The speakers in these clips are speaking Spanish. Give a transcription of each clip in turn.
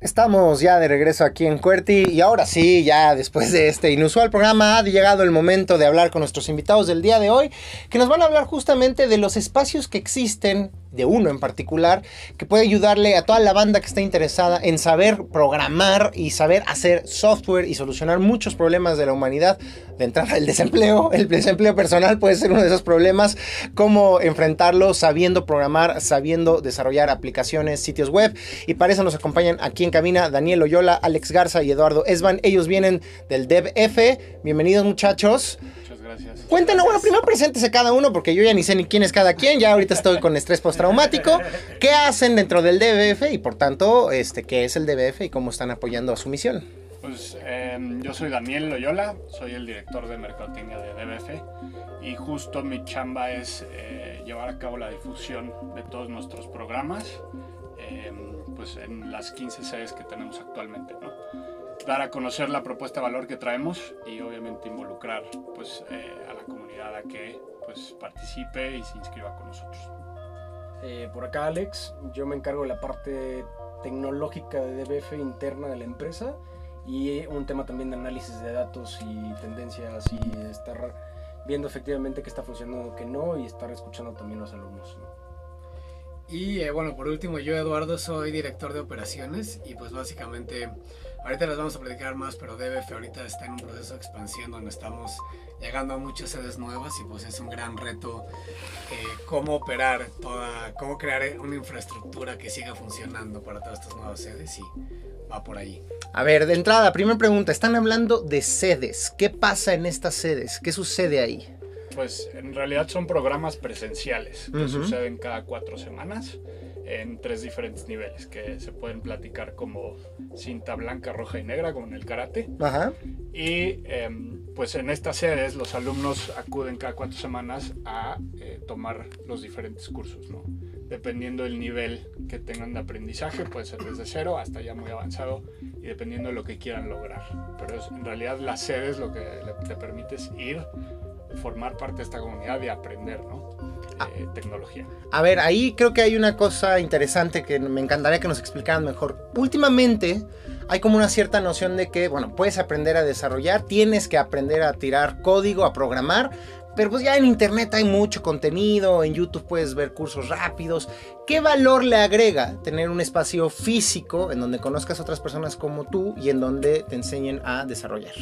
Estamos ya de regreso aquí en Cuerti y ahora sí, ya después de este inusual programa ha llegado el momento de hablar con nuestros invitados del día de hoy, que nos van a hablar justamente de los espacios que existen de uno en particular, que puede ayudarle a toda la banda que está interesada en saber programar y saber hacer software y solucionar muchos problemas de la humanidad. De entrada, el desempleo, el desempleo personal puede ser uno de esos problemas, cómo enfrentarlo sabiendo programar, sabiendo desarrollar aplicaciones, sitios web. Y para eso nos acompañan aquí en cabina Daniel Oyola, Alex Garza y Eduardo Esban. Ellos vienen del DevF. Bienvenidos muchachos. Cuéntenos, bueno, primero preséntese cada uno porque yo ya ni sé ni quién es cada quien, ya ahorita estoy con estrés postraumático. ¿Qué hacen dentro del DBF y por tanto, este, qué es el DBF y cómo están apoyando a su misión? Pues em, yo soy Daniel Loyola, soy el director de mercadotecnia de DBF y justo mi chamba es eh, llevar a cabo la difusión de todos nuestros programas em, pues en las 15 sedes que tenemos actualmente, ¿no? Dar a conocer la propuesta de valor que traemos y obviamente involucrar pues, eh, a la comunidad a que pues, participe y se inscriba con nosotros. Eh, por acá Alex, yo me encargo de la parte tecnológica de DBF interna de la empresa y un tema también de análisis de datos y tendencias y estar viendo efectivamente qué está funcionando, qué no y estar escuchando también a los alumnos. Y eh, bueno, por último, yo Eduardo soy director de operaciones y pues básicamente ahorita les vamos a platicar más, pero DBF ahorita está en un proceso de expansión donde estamos llegando a muchas sedes nuevas y pues es un gran reto eh, cómo operar toda, cómo crear una infraestructura que siga funcionando para todas estas nuevas sedes y va por ahí. A ver, de entrada, primera pregunta, están hablando de sedes, ¿qué pasa en estas sedes? ¿Qué sucede ahí? Pues en realidad son programas presenciales que suceden cada cuatro semanas en tres diferentes niveles que se pueden platicar como cinta blanca, roja y negra, como en el karate. Ajá. Y em, pues en estas sedes los alumnos acuden cada cuatro semanas a eh, tomar los diferentes cursos, ¿no? Dependiendo del nivel que tengan de aprendizaje, puede ser desde cero hasta ya muy avanzado y dependiendo de lo que quieran lograr. Pero es, en realidad las sedes lo que te permite es ir formar parte de esta comunidad y aprender, ¿no? Ah. Eh, tecnología. A ver, ahí creo que hay una cosa interesante que me encantaría que nos explicaran mejor. Últimamente hay como una cierta noción de que, bueno, puedes aprender a desarrollar, tienes que aprender a tirar código, a programar, pero pues ya en internet hay mucho contenido, en YouTube puedes ver cursos rápidos. ¿Qué valor le agrega tener un espacio físico en donde conozcas a otras personas como tú y en donde te enseñen a desarrollar?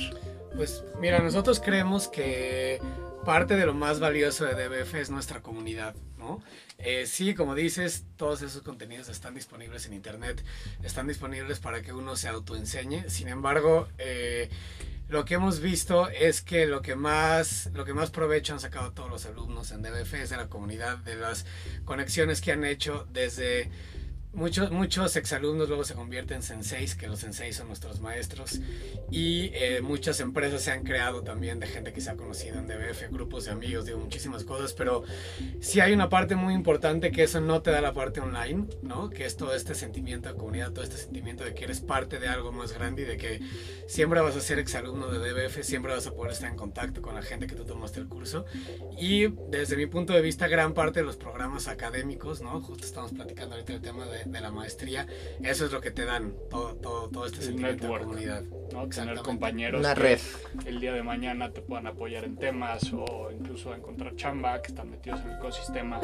Pues mira, nosotros creemos que parte de lo más valioso de DBF es nuestra comunidad, ¿no? Eh, sí, como dices, todos esos contenidos están disponibles en internet, están disponibles para que uno se autoenseñe. Sin embargo, eh, lo que hemos visto es que lo que más lo que más provecho han sacado todos los alumnos en DBF es de la comunidad, de las conexiones que han hecho desde Muchos, muchos exalumnos luego se convierten en senseis, que los senseis son nuestros maestros, y eh, muchas empresas se han creado también de gente que se ha conocido en DBF, grupos de amigos, de muchísimas cosas, pero sí hay una parte muy importante que eso no te da la parte online, ¿no? Que es todo este sentimiento de comunidad, todo este sentimiento de que eres parte de algo más grande y de que siempre vas a ser exalumno de DBF, siempre vas a poder estar en contacto con la gente que tú tomaste el curso. Y desde mi punto de vista, gran parte de los programas académicos, ¿no? Justo estamos platicando ahorita el tema de de la maestría, eso es lo que te dan todo, todo, todo este sentimiento de comunidad. ¿no? Tener compañeros Una red. el día de mañana te puedan apoyar en temas o incluso encontrar chamba que están metidos en el ecosistema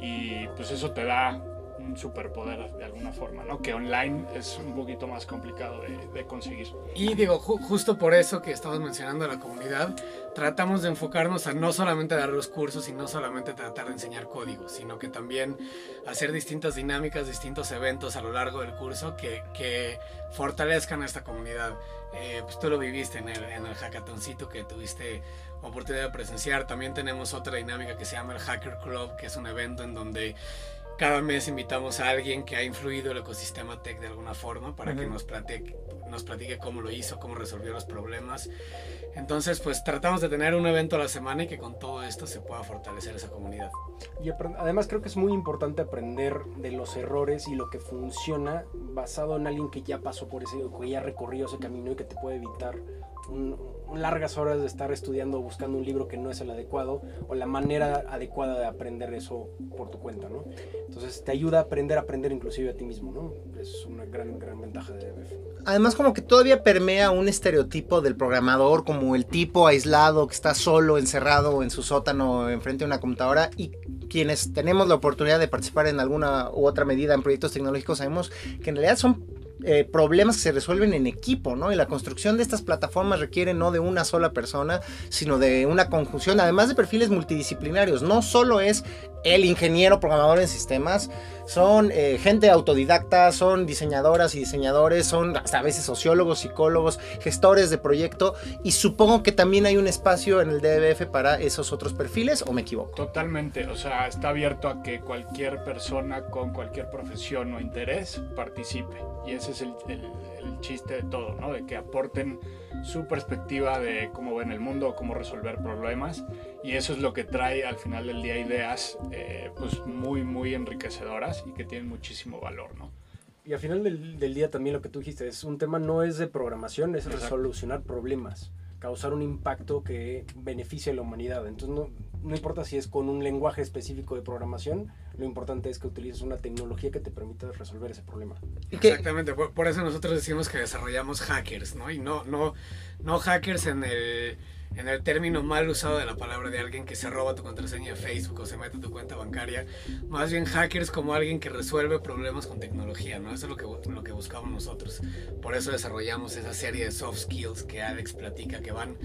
y pues eso te da un superpoder de alguna forma, ¿no? Que online es un poquito más complicado de, conseguir. Y digo, justo por eso que estamos mencionando la comunidad, tratamos de enfocarnos a no solamente dar los cursos y no solamente tratar de enseñar código, sino que también hacer distintas dinámicas, distintos eventos a lo largo del curso que, que fortalezcan a esta comunidad. Eh, pues tú lo viviste en el, en el hackathoncito que tuviste oportunidad de presenciar. También tenemos otra dinámica que se llama el Hacker Club, que es un evento en donde cada mes invitamos a alguien que ha influido el ecosistema tech de alguna forma para que nos platique, nos platique cómo lo hizo, cómo resolvió los problemas. Entonces, pues tratamos de tener un evento a la semana y que con todo esto se pueda fortalecer esa comunidad. Y además creo que es muy importante aprender de los errores y lo que funciona basado en alguien que ya pasó por ese, que ya recorrió ese camino y que te puede evitar largas horas de estar estudiando buscando un libro que no es el adecuado o la manera adecuada de aprender eso por tu cuenta, ¿no? Entonces te ayuda a aprender a aprender inclusive a ti mismo, ¿no? Es una gran, gran ventaja de DBF. Además como que todavía permea un estereotipo del programador como el tipo aislado que está solo, encerrado en su sótano enfrente de una computadora y quienes tenemos la oportunidad de participar en alguna u otra medida en proyectos tecnológicos sabemos que en realidad son eh, problemas que se resuelven en equipo, ¿no? Y la construcción de estas plataformas requiere no de una sola persona, sino de una conjunción, además de perfiles multidisciplinarios. No solo es el ingeniero programador en sistemas, son eh, gente autodidacta, son diseñadoras y diseñadores, son hasta a veces sociólogos, psicólogos, gestores de proyecto y supongo que también hay un espacio en el DBF para esos otros perfiles o me equivoco. Totalmente, o sea, está abierto a que cualquier persona con cualquier profesión o interés participe y ese es el, chiste de todo, ¿no? De que aporten su perspectiva de cómo ven el mundo, cómo resolver problemas y eso es lo que trae al final del día ideas eh, pues muy muy enriquecedoras y que tienen muchísimo valor, ¿no? Y al final del, del, día también lo que tú dijiste es un tema no es de programación, es solucionar problemas, causar un impacto que beneficie a la humanidad. Entonces no, no importa si es con un lenguaje específico de programación, lo importante es que utilices una tecnología que te permita resolver ese problema. Exactamente, por, eso nosotros decimos que desarrollamos hackers, ¿no? Y no, no, no hackers en el, en el término mal usado de la palabra de alguien que se roba tu contraseña de Facebook o se mete a tu cuenta bancaria, más bien hackers como alguien que resuelve problemas con tecnología, ¿no? Eso es lo que, lo que buscamos nosotros. Por eso desarrollamos esa serie de soft skills que Alex platica, que van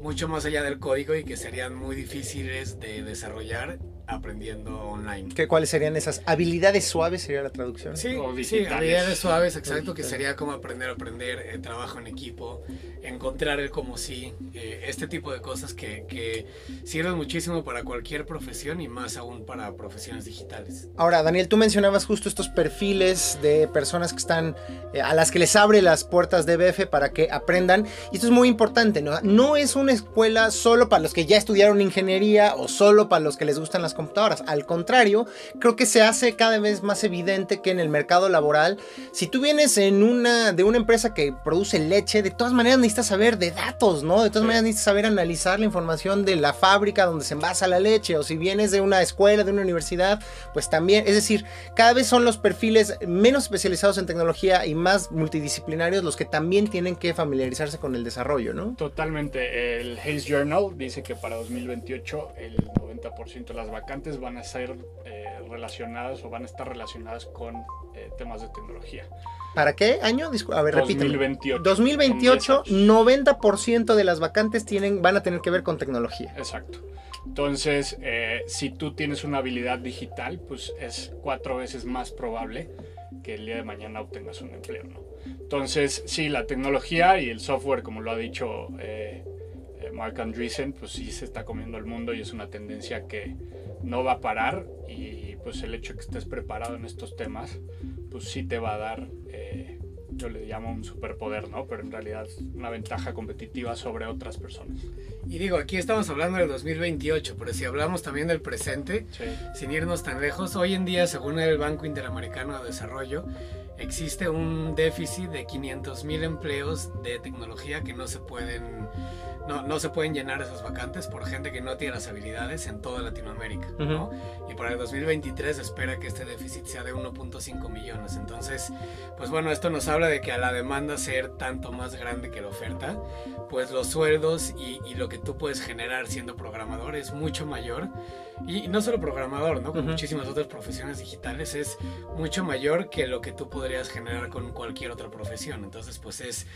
mucho más allá del código y que serían muy difíciles de desarrollar aprendiendo online. ¿Qué, ¿Cuáles serían esas habilidades suaves? ¿Sería la traducción? Sí, sí habilidades suaves, exacto, que sería como aprender a aprender, eh, trabajo en equipo, encontrar el como sí, eh, este tipo de cosas que, que, sirven muchísimo para cualquier profesión y más aún para profesiones digitales. Ahora, Daniel, tú mencionabas justo estos perfiles de personas que están, eh, a las que les abre las puertas de BF para que aprendan, y esto es muy importante, ¿no? No es una escuela solo para los que ya estudiaron ingeniería o solo para los que les gustan las computadoras. Al contrario, creo que se hace cada vez más evidente que en el mercado laboral, si tú vienes en una, de una empresa que produce leche, de todas maneras necesitas saber de datos, ¿no? De todas maneras necesitas saber analizar la información de la fábrica donde se envasa la leche, o si vienes de una escuela, de una universidad, pues también, es decir, cada vez son los perfiles menos especializados en tecnología y más multidisciplinarios los que también tienen que familiarizarse con el desarrollo, ¿no? Totalmente. El Hayes Journal dice que para 2028 el 90% de las vacantes van a ser eh, relacionadas o van a estar relacionadas con eh, temas de tecnología. ¿Para qué año? A ver, 2028. 2028, 90% de las vacantes tienen, van a tener que ver con tecnología. Exacto. Entonces, eh, si tú tienes una habilidad digital, pues es cuatro veces más probable que el día de mañana obtengas un empleo, ¿no? Entonces, sí, la tecnología y el software, como lo ha dicho Mark Andreessen, pues sí se está comiendo el mundo y es una tendencia que no va a parar y pues el hecho de que estés preparado en estos temas, pues sí te va a dar, eh, yo le llamo un superpoder, ¿no? Pero en realidad una ventaja competitiva sobre otras personas. Y digo, aquí estamos hablando del 2028, pero si hablamos también del presente, sin irnos tan lejos, hoy en día, según el Banco Interamericano de Desarrollo, existe un déficit de 500 mil empleos de tecnología que no se pueden no, no se pueden llenar esas vacantes por gente que no tiene las habilidades en toda Latinoamérica, ¿no? Y para el 2023 se espera que este déficit sea de 1.5 millones. Entonces, pues bueno, esto nos habla de que a la demanda ser tanto más grande que la oferta, pues los sueldos y, y lo que tú puedes generar siendo programador es mucho mayor. Y, no solo programador, ¿no? Con muchísimas otras profesiones digitales es mucho mayor que lo que tú podrías generar con cualquier otra profesión. Entonces, pues es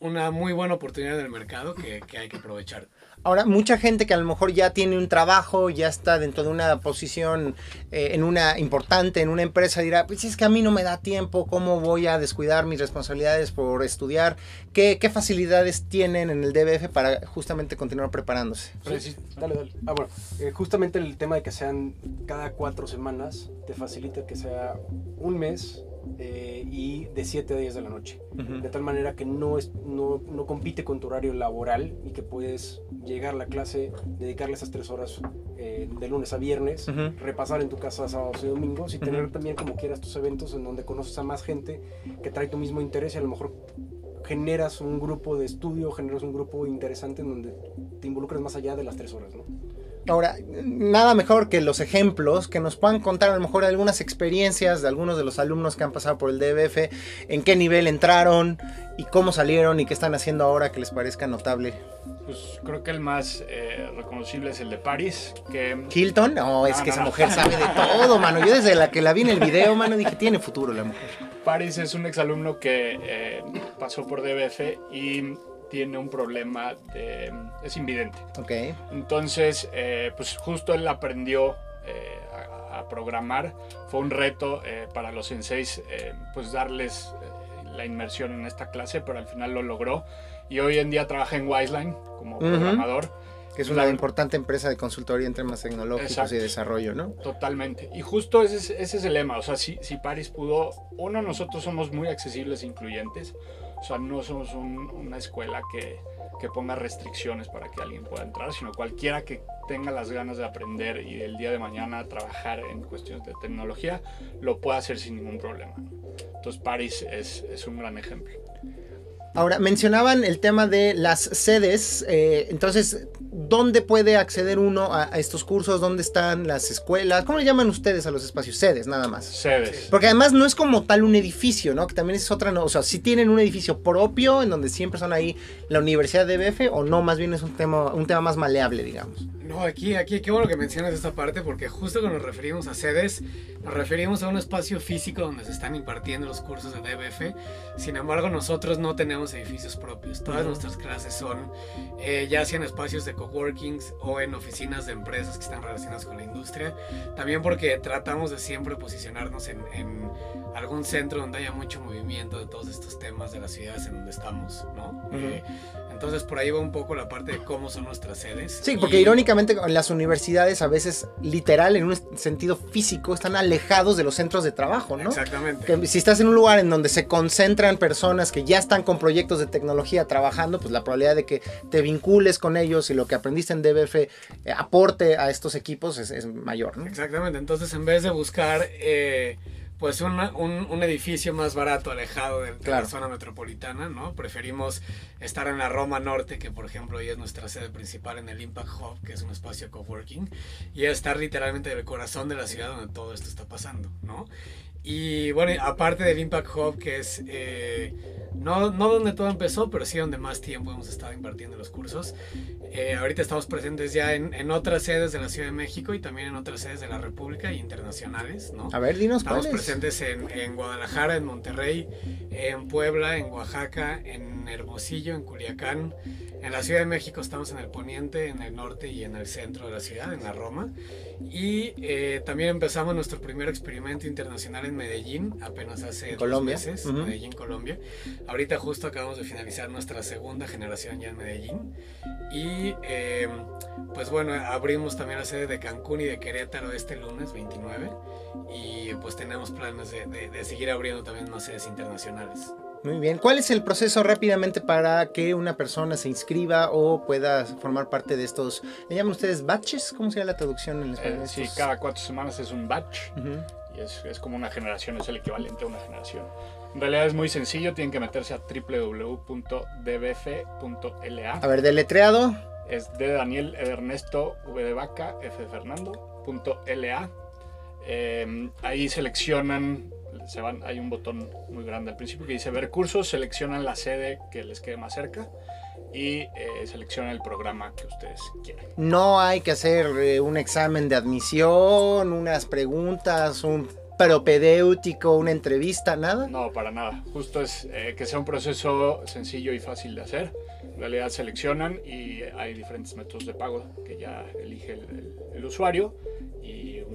una muy buena oportunidad del mercado que, que hay que aprovechar. Ahora, mucha gente que a lo mejor ya tiene un trabajo, ya está dentro de una posición eh, en una importante, en una empresa, dirá, pues es que a mí no me da tiempo, ¿cómo voy a descuidar mis responsabilidades por estudiar? ¿Qué, qué facilidades tienen en el DBF para justamente continuar preparándose? dale, dale. Ah, bueno, eh, justamente el tema de que sean cada cuatro semanas te facilita que sea un mes eh, y de 7 a 10 de la noche. De tal manera que no, es, no, no, compite con tu horario laboral y que puedes llegar a la clase, dedicarle esas 3 horas eh, de lunes a viernes, repasar en tu casa sábados y domingos y tener también como quieras tus eventos en donde conoces a más gente que trae tu mismo interés y a lo mejor generas un grupo de estudio, generas un grupo interesante en donde te involucras más allá de las tres horas, ¿no? Ahora, nada mejor que los ejemplos que nos puedan contar a lo mejor algunas experiencias de algunos de los alumnos que han pasado por el DBF, en qué nivel entraron y cómo salieron y qué están haciendo ahora que les parezca notable. Pues creo que el más eh, reconocible es el de Paris. Que... ¿Hilton? No, es que esa mujer sabe de todo, mano. Yo desde la que la vi en el video, mano, dije, tiene futuro la mujer. Paris es un exalumno que eh, pasó por DBF y tiene un problema de... es invidente. Ok. Entonces, eh, pues justo él aprendió eh, a, a, programar. Fue un reto eh, para los senseis, pues darles la inmersión en esta clase, pero al final lo logró. Y hoy en día trabaja en Wiseline como uh -huh. programador. Que es una la, importante empresa de consultoría en temas tecnológicos exacto, y desarrollo, ¿no? Totalmente. Y justo ese es, ese es el lema. O sea, si, si Paris pudo, uno, nosotros somos muy accesibles e incluyentes. O sea, no somos un, una escuela que, que, ponga restricciones para que alguien pueda entrar, sino cualquiera que tenga las ganas de aprender y el día de mañana trabajar en cuestiones de tecnología, lo puede hacer sin ningún problema. Entonces, Paris es, es un gran ejemplo. Ahora, mencionaban el tema de las sedes, eh, entonces, ¿dónde puede acceder uno a, a, estos cursos? ¿Dónde están las escuelas? ¿Cómo le llaman ustedes a los espacios? Sedes, nada más. Sedes. Porque además no es como tal un edificio, ¿no? Que también es otra, no, o sea, si tienen un edificio propio en donde siempre son ahí la Universidad de BF o no, más bien es un tema, un tema más maleable, digamos. No, aquí, aquí, qué bueno que mencionas esta parte porque justo cuando nos referimos a sedes, nos referimos a un espacio físico donde se están impartiendo los cursos de DBF. Sin embargo, nosotros no tenemos edificios propios. Todas uh -huh. nuestras clases son eh, ya sea en espacios de coworkings o en oficinas de empresas que están relacionadas con la industria. También porque tratamos de siempre posicionarnos en, en algún centro donde haya mucho movimiento de todos estos temas de las ciudades en donde estamos, ¿no? Uh -huh. eh, entonces por ahí va un poco la parte de cómo son nuestras sedes. Sí, porque y... irónicamente en las universidades a veces literal en un sentido físico están alejados de los centros de trabajo, ¿no? Exactamente. Que si estás en un lugar en donde se concentran personas que ya están con proyectos de tecnología trabajando, pues la probabilidad de que te vincules con ellos y lo que aprendiste en DBF eh, aporte a estos equipos es, es, mayor, ¿no? Exactamente. Entonces en vez de buscar eh, pues una, un, un, edificio más barato, alejado de, de claro. la zona metropolitana, ¿no? Preferimos estar en la Roma Norte, que por ejemplo hoy es nuestra sede principal en el Impact Hub, que es un espacio coworking, y estar literalmente en el corazón de la ciudad donde todo esto está pasando, ¿no? Y bueno, aparte del Impact Hub, que es eh, no, no donde todo empezó, pero sí donde más tiempo hemos estado impartiendo los cursos. Eh, ahorita estamos presentes ya en, en, otras sedes de la Ciudad de México y también en otras sedes de la República y internacionales, ¿no? A ver, dinos Estamos cuáles. presentes en, en, Guadalajara, en Monterrey, en Puebla, en Oaxaca, en Hermosillo, en Culiacán. En la Ciudad de México estamos en el poniente, en el norte y en el centro de la ciudad, en la Roma. Y eh, también empezamos nuestro primer experimento internacional en Medellín, apenas hace Colombia. dos meses, uh -huh. Medellín, Colombia. Ahorita justo acabamos de finalizar nuestra segunda generación ya en Medellín. Y eh, pues bueno, abrimos también la sede de Cancún y de Querétaro este lunes 29. Y pues tenemos planes de, de, de seguir abriendo también más sedes internacionales. Muy bien. ¿Cuál es el proceso rápidamente para que una persona se inscriba o pueda formar parte de estos, ¿le llaman ustedes batches? ¿Cómo sería la traducción en español? Eh, sí, cada cuatro semanas es un batch uh -huh. y es, es, como una generación, es el equivalente a una generación. En realidad es muy sencillo, tienen que meterse a www.dbf.la. A ver, deletreado. Es de Daniel Ernesto V de Vaca F de Fernando punto LA. Eh, ahí seleccionan se van, hay un botón muy grande al principio que dice ver cursos, seleccionan la sede que les quede más cerca y eh, seleccionan el programa que ustedes quieran. No hay que hacer eh, un examen de admisión, unas preguntas, un propedéutico, una entrevista, nada. No, para nada. Justo es eh, que sea un proceso sencillo y fácil de hacer. En realidad seleccionan y hay diferentes métodos de pago que ya elige el, el, el usuario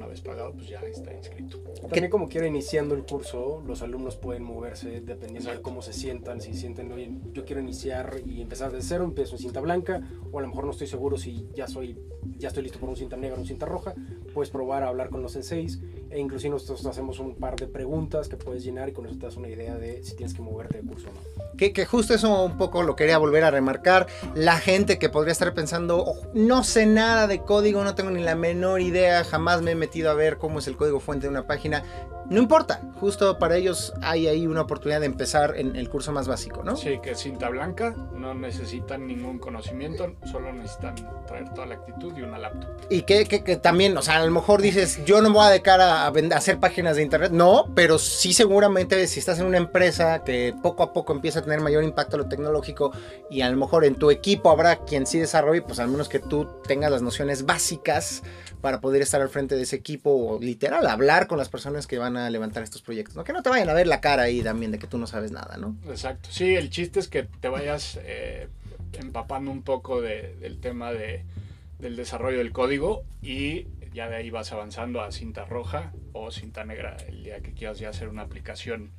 una vez pagado pues ya está inscrito. También como quiera iniciando el curso, los alumnos pueden moverse dependiendo Exacto. de cómo se sientan, si sienten, oye, yo quiero iniciar y empezar de cero, empiezo en cinta blanca, o a lo mejor no estoy seguro si ya soy, ya estoy listo por un cinta negra o un cinta roja, puedes probar a hablar con los senseis E inclusive nosotros hacemos un par de preguntas que puedes llenar y con eso te das una idea de si tienes que moverte de curso o no. Que, justo eso un poco lo quería volver a remarcar. La gente que podría estar pensando, "Oh, no sé nada de código, no tengo ni la menor idea, jamás me he metido a ver cómo es el código fuente de una página. No importa, justo para ellos hay ahí una oportunidad de empezar en el curso más básico, ¿no? Sí, que cinta blanca, no necesitan ningún conocimiento, solo necesitan traer toda la actitud y una laptop. Y que, que- que también, o sea, a lo mejor dices, yo no me voy a dedicar a, a a hacer páginas de internet. No, pero sí seguramente si estás en una empresa que poco a poco empieza a tener mayor impacto lo tecnológico y a lo mejor en tu equipo habrá quien sí desarrolle, pues al menos que tú tengas las nociones básicas para poder estar al frente de ese equipo o literal hablar con las personas que van a levantar estos proyectos. ¿no? Que no te vayan a ver la cara ahí también de que tú no sabes nada, ¿no? Exacto. Sí, el chiste es que te vayas eh, empapando un poco de- del tema de, del desarrollo del código y ya de ahí vas avanzando a cinta roja o cinta negra el día que quieras ya hacer una aplicación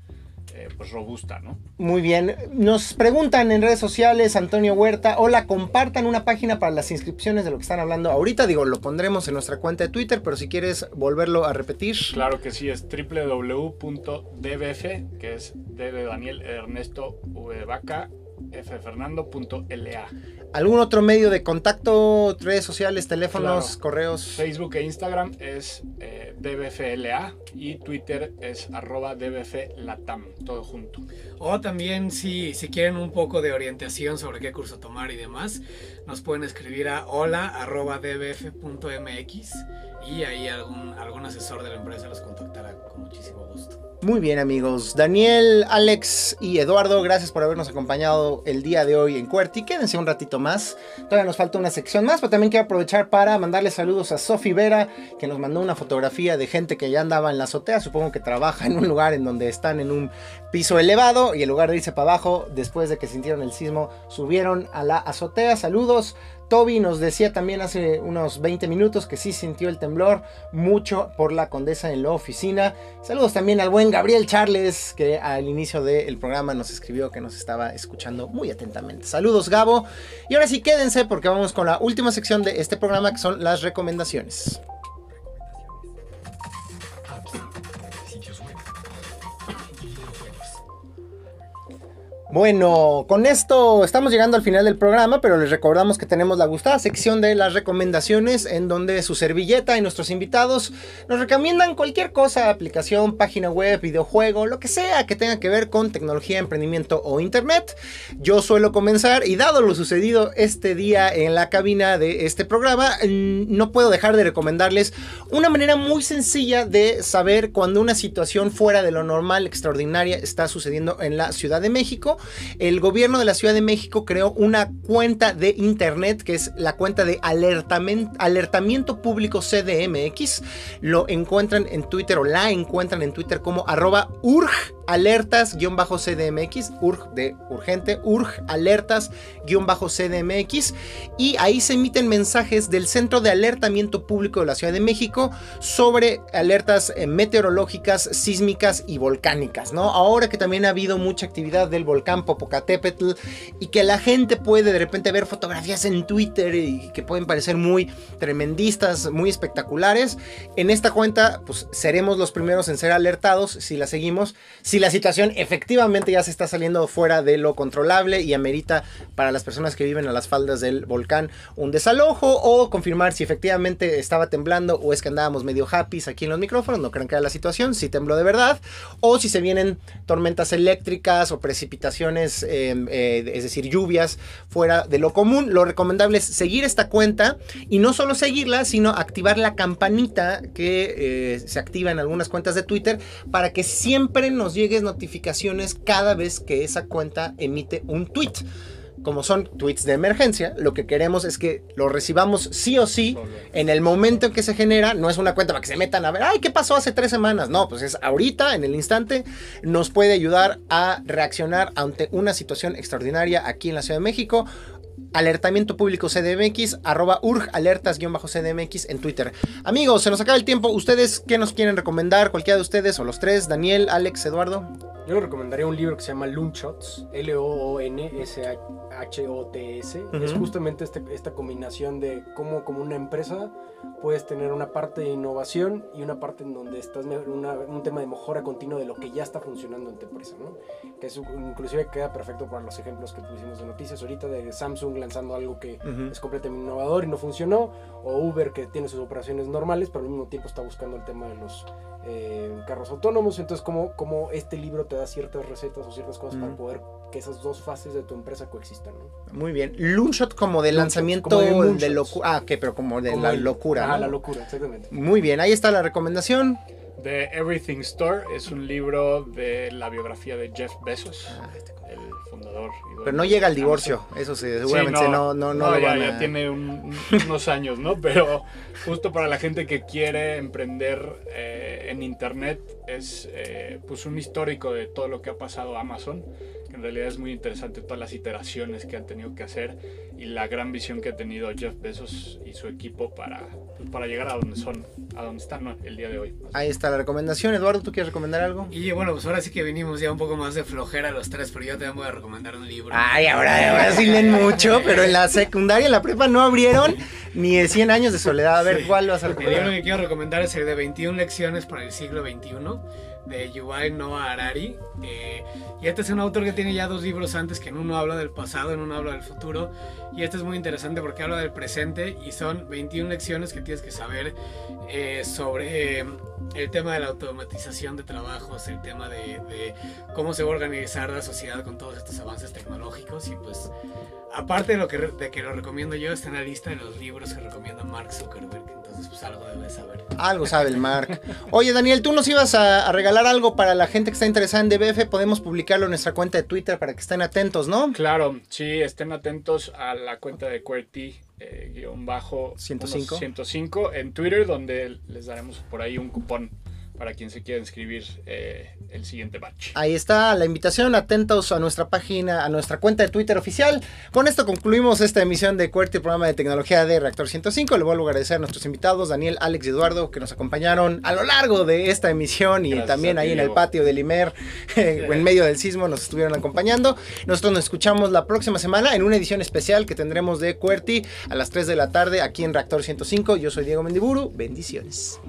eh, pues robusta, ¿no? Muy bien. Nos preguntan en redes sociales, Antonio Huerta, hola, compartan una página para las inscripciones de lo que están hablando ahorita. Digo, lo pondremos en nuestra cuenta de Twitter, pero si quieres volverlo a repetir. Claro que sí, es www.dbf, que es D de Daniel Ernesto V Vaca, F de Fernando.la. ¿Algún otro medio de contacto, redes sociales, teléfonos, Claro. correos? Facebook e Instagram es eh, DBFLA y Twitter es arroba DBFLatam, todo junto. O también si, si quieren un poco de orientación sobre qué curso tomar y demás, nos pueden escribir a hola.dbf.mx y ahí algún, asesor de la empresa los contactará con muchísimo gusto. Muy bien, amigos. Daniel, Alex y Eduardo, gracias por habernos acompañado el día de hoy en QWERTY. Quédense un ratito más. Todavía nos falta una sección más, pero también quiero aprovechar para mandarle saludos a Sofi Vera, que nos mandó una fotografía de gente que ya andaba en la azotea. Supongo que trabaja en un lugar en donde están en un piso elevado y en lugar de irse para abajo, después de que sintieron el sismo, subieron a la azotea. Saludos. Toby nos decía también hace unos 20 minutos que sí sintió el temblor mucho por la condesa en la oficina. Saludos también al buen Gabriel Charles, que al inicio del programa nos escribió que nos estaba escuchando muy atentamente. Saludos, Gabo. Y ahora sí, quédense porque vamos con la última sección de este programa, que son las recomendaciones. Bueno, con esto estamos llegando al final del programa, pero les recordamos que tenemos la gustada sección de las recomendaciones en donde su servilleta y nuestros invitados nos recomiendan cualquier cosa, aplicación, página web, videojuego, lo que sea que tenga que ver con tecnología, emprendimiento o internet. Yo suelo comenzar y dado lo sucedido este día en la cabina de este programa, no puedo dejar de recomendarles una manera muy sencilla de saber cuando una situación fuera de lo normal, extraordinaria, está sucediendo en la Ciudad de México. El gobierno de la Ciudad de México creó una cuenta de internet que es la cuenta de alertamiento público CDMX. Lo encuentran en Twitter o la encuentran en Twitter como arroba urg alertas-cdmx, urg de urgente, urg alertas-cdmx y ahí se emiten mensajes del Centro de Alertamiento Público de la Ciudad de México sobre alertas eh, meteorológicas, sísmicas y volcánicas, ¿no? Ahora que también ha habido mucha actividad del volcán Popocatépetl y que la gente puede de repente ver fotografías en Twitter y que pueden parecer muy tremendistas, muy espectaculares, en esta cuenta pues seremos los primeros en ser alertados si la seguimos, si la situación efectivamente ya se está saliendo fuera de lo controlable y amerita para las personas que viven a las faldas del volcán un desalojo o confirmar si efectivamente estaba temblando o es que andábamos medio happy aquí en los micrófonos, no crean que era la situación, si tembló de verdad. O si se vienen tormentas eléctricas o precipitaciones, eh, eh, es decir, lluvias fuera de lo común. Lo recomendable es seguir esta cuenta y no solo seguirla, sino activar la campanita que eh, se activa en algunas cuentas de Twitter para que siempre nos lleguen notificaciones cada vez que esa cuenta emite un tweet. Como son tweets de emergencia, lo que queremos es que lo recibamos sí o sí en el momento en que se genera. No es una cuenta para que se metan a ver, ay, ¿qué pasó hace tres semanas? No, pues es ahorita, en el instante, nos puede ayudar a reaccionar ante una situación extraordinaria aquí en la Ciudad de México. Alertamiento público CDMX, arroba urg alertas-cdmx en Twitter. Amigos, se nos acaba el tiempo. ¿Ustedes qué nos quieren recomendar? Cualquiera de ustedes o los tres, Daniel, Alex, Eduardo. Yo le recomendaría un libro que se llama Loonshots, L-O-O-N-S-H-O-T-S. Es justamente este, esta combinación de cómo como una empresa puedes tener una parte de innovación y una parte en donde estás una, un tema de mejora continua de lo que ya está funcionando en tu empresa, ¿no? Que es, inclusive queda perfecto para los ejemplos que pusimos de noticias ahorita de Samsung lanzando algo que es completamente innovador y no funcionó, o Uber que tiene sus operaciones normales, pero al mismo tiempo está buscando el tema de los eh, carros autónomos. Entonces, como, como este libro te da ciertas recetas o ciertas cosas para poder que esas dos fases de tu empresa coexistan, ¿no? Muy bien. Loonshot como de lanzamiento de, locura. Ah, que pero como de la locura. Ah, la locura, exactamente. Muy bien, ahí está la recomendación. The Everything Store es un libro de la biografía de Jeff Bezos. Ah, pero no llega al divorcio, eso sí, seguramente no, no, no, ya, tiene unos años, ¿no? Pero justo para la gente que quiere emprender eh, en internet es eh, pues un histórico de todo lo que ha pasado a Amazon en realidad es muy interesante todas las iteraciones que han tenido que hacer y la gran visión que ha tenido Jeff Bezos y su equipo para, pues, para llegar a donde son, a donde están el día de hoy. Ahí está la recomendación. Eduardo, ¿tú quieres recomendar algo? Y bueno, pues ahora sí que venimos ya un poco más de flojera los tres, pero yo también voy a recomendar un libro. Ay, ahora, ahora sí leen mucho, pero en la secundaria, en la prepa no abrieron ni de 100 años de soledad. A ver, ¿cuál vas a recomendar? El libro que quiero recomendar es el de 21 lecciones para el siglo XXI de Yuval Noah Harari. Eh, y este es un autor que tiene ya dos libros antes, que en uno habla del pasado, en uno habla del futuro. Y este es muy interesante porque habla del presente y son 21 lecciones que tienes que saber eh, sobre eh, el tema de la automatización de trabajos, el tema de, de, cómo se va a organizar la sociedad con todos estos avances tecnológicos. Y pues, aparte de, lo que, de que lo recomiendo yo, está en la lista de los libros que recomienda Mark Zuckerberg. Entonces, pues algo debe saber. Algo sabe el Mark. Oye, Daniel, tú nos ibas a, regalar algo para la gente que está interesada en DBF. Podemos publicarlo en nuestra cuenta de Twitter para que estén atentos, ¿no? Claro, sí, estén atentos a la cuenta de QWERTY. Eh, bajo 105. 105 en Twitter donde les daremos por ahí un cupón para quien se quiera inscribir eh, el siguiente batch. Ahí está la invitación, atentos a nuestra página, a nuestra cuenta de Twitter oficial. Con esto concluimos esta emisión de QWERTY, programa de tecnología de Reactor 105. Le vuelvo a agradecer a nuestros invitados, Daniel, Alex y Eduardo, que nos acompañaron a lo largo de esta emisión y también ahí en el patio del IMER, en medio del sismo, nos estuvieron acompañando. Nosotros nos escuchamos la próxima semana en una edición especial que tendremos de QWERTY a las 3 de la tarde aquí en Reactor 105. Yo soy Diego Mendiburu. Bendiciones.